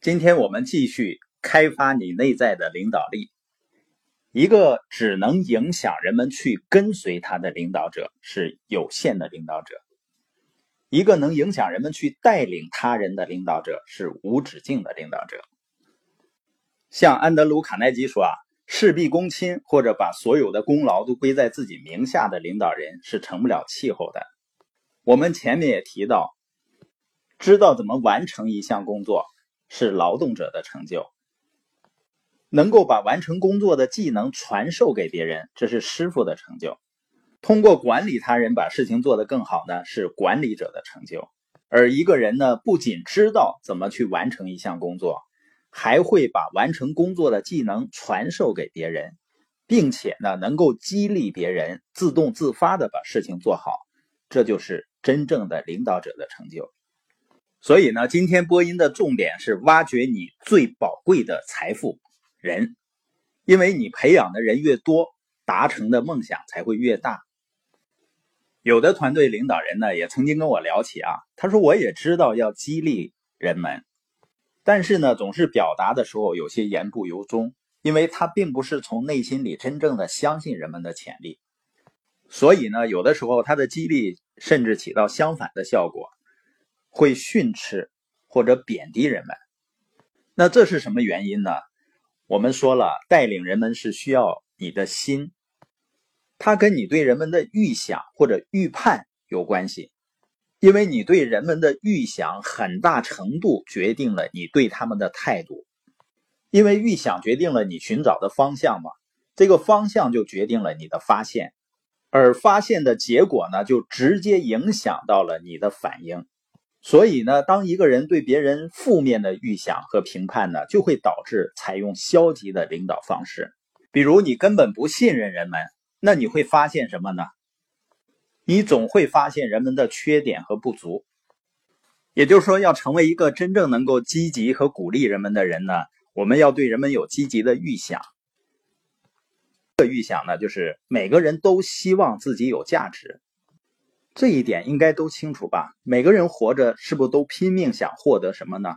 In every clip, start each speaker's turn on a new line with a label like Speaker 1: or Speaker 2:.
Speaker 1: 今天我们继续开发你内在的领导力。一个只能影响人们去跟随他的领导者是有限的领导者；一个能影响人们去带领他人的领导者是无止境的领导者。像安德鲁·卡耐基说：“啊，事必躬亲，或者把所有的功劳都归在自己名下的领导人是成不了气候的。”我们前面也提到，知道怎么完成一项工作。是劳动者的成就，能够把完成工作的技能传授给别人，这是师傅的成就。通过管理他人把事情做得更好呢，是管理者的成就。而一个人呢，不仅知道怎么去完成一项工作，还会把完成工作的技能传授给别人，并且呢，能够激励别人自动自发的把事情做好，这就是真正的领导者的成就。所以呢，今天播音的重点是挖掘你最宝贵的财富——人，因为你培养的人越多，达成的梦想才会越大。有的团队领导人呢，也曾经跟我聊起啊，他说我也知道要激励人们，但是呢，总是表达的时候有些言不由衷，因为他并不是从内心里真正的相信人们的潜力，所以呢，有的时候他的激励甚至起到相反的效果。会训斥或者贬低人们，那这是什么原因呢？我们说了，带领人们是需要你的心，它跟你对人们的预想或者预判有关系，因为你对人们的预想很大程度决定了你对他们的态度，因为预想决定了你寻找的方向嘛，这个方向就决定了你的发现，而发现的结果呢，就直接影响到了你的反应。所以呢，当一个人对别人负面的预想和评判呢，就会导致采用消极的领导方式。比如你根本不信任人们，那你会发现什么呢？你总会发现人们的缺点和不足。也就是说，要成为一个真正能够积极和鼓励人们的人呢，我们要对人们有积极的预想。这个预想呢，就是每个人都希望自己有价值。这一点应该都清楚吧？每个人活着是不是都拼命想获得什么呢？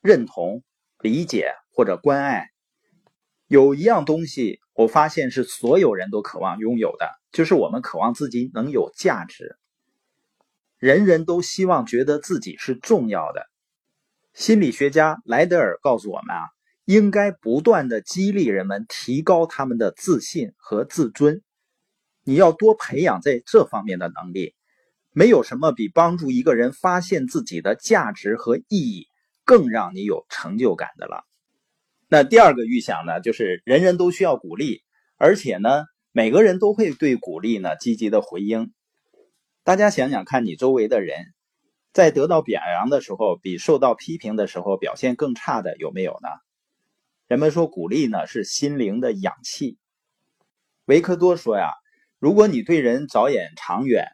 Speaker 1: 认同、理解或者关爱。有一样东西，我发现是所有人都渴望拥有的，就是我们渴望自己能有价值。人人都希望觉得自己是重要的。心理学家莱德尔告诉我们啊，应该不断的激励人们提高他们的自信和自尊。你要多培养在这方面的能力，没有什么比帮助一个人发现自己的价值和意义更让你有成就感的了。那第二个预想呢，就是人人都需要鼓励，而且呢，每个人都会对鼓励呢积极的回应。大家想想看，你周围的人在得到表扬的时候，比受到批评的时候表现更差的有没有呢？人们说鼓励呢是心灵的氧气。维克多说呀。如果你对人着眼长远，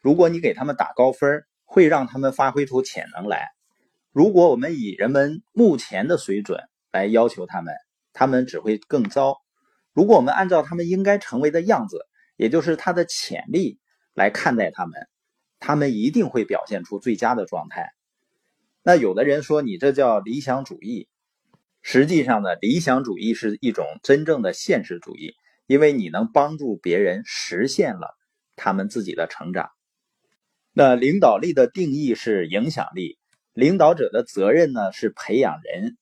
Speaker 1: 如果你给他们打高分，会让他们发挥出潜能来。如果我们以人们目前的水准来要求他们，他们只会更糟。如果我们按照他们应该成为的样子，也就是他的潜力来看待他们，他们一定会表现出最佳的状态。那有的人说你这叫理想主义，实际上呢，理想主义是一种真正的现实主义。因为你能帮助别人实现了他们自己的成长，那领导力的定义是影响力，领导者的责任呢是培养人。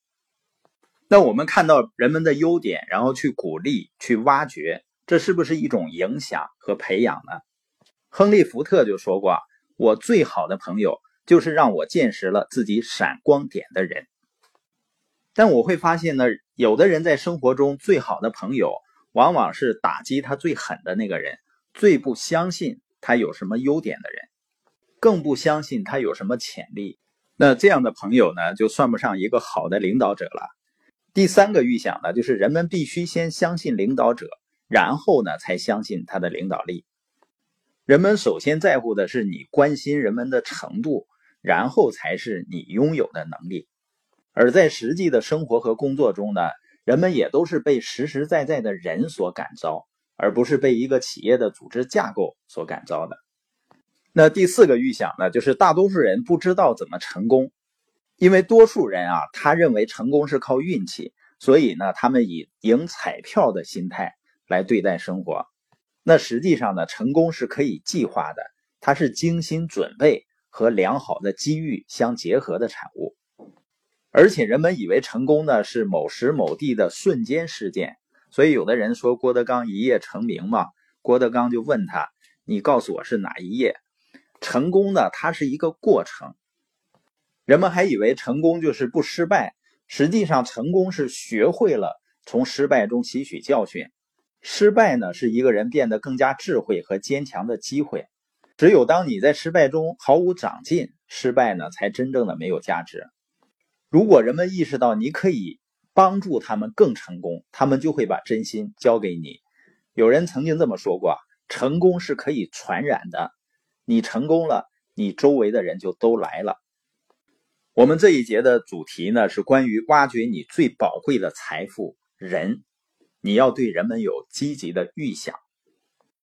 Speaker 1: 那我们看到人们的优点，然后去鼓励、去挖掘，这是不是一种影响和培养呢？亨利·福特就说过：“我最好的朋友就是让我见识了自己闪光点的人。”但我会发现呢，有的人在生活中最好的朋友。往往是打击他最狠的那个人，最不相信他有什么优点的人，更不相信他有什么潜力。那这样的朋友呢，就算不上一个好的领导者了。第三个预想呢，就是人们必须先相信领导者，然后呢才相信他的领导力。人们首先在乎的是你关心人们的程度，然后才是你拥有的能力。而在实际的生活和工作中呢？人们也都是被实实在在的人所感召，而不是被一个企业的组织架构所感召的。那第四个预想呢，就是大多数人不知道怎么成功。因为多数人啊，他认为成功是靠运气，所以呢，他们以赢彩票的心态来对待生活。那实际上呢，成功是可以计划的，它是精心准备和良好的机遇相结合的产物。而且人们以为成功呢是某时某地的瞬间事件，所以有的人说郭德纲一夜成名嘛，郭德纲就问他：“你告诉我是哪一夜？”成功呢，它是一个过程。人们还以为成功就是不失败，实际上成功是学会了从失败中吸取教训。失败呢，是一个人变得更加智慧和坚强的机会。只有当你在失败中毫无长进，失败呢才真正的没有价值。如果人们意识到你可以帮助他们更成功，他们就会把真心交给你。有人曾经这么说过：“成功是可以传染的，你成功了，你周围的人就都来了。”我们这一节的主题呢是关于挖掘你最宝贵的财富——人。你要对人们有积极的预想。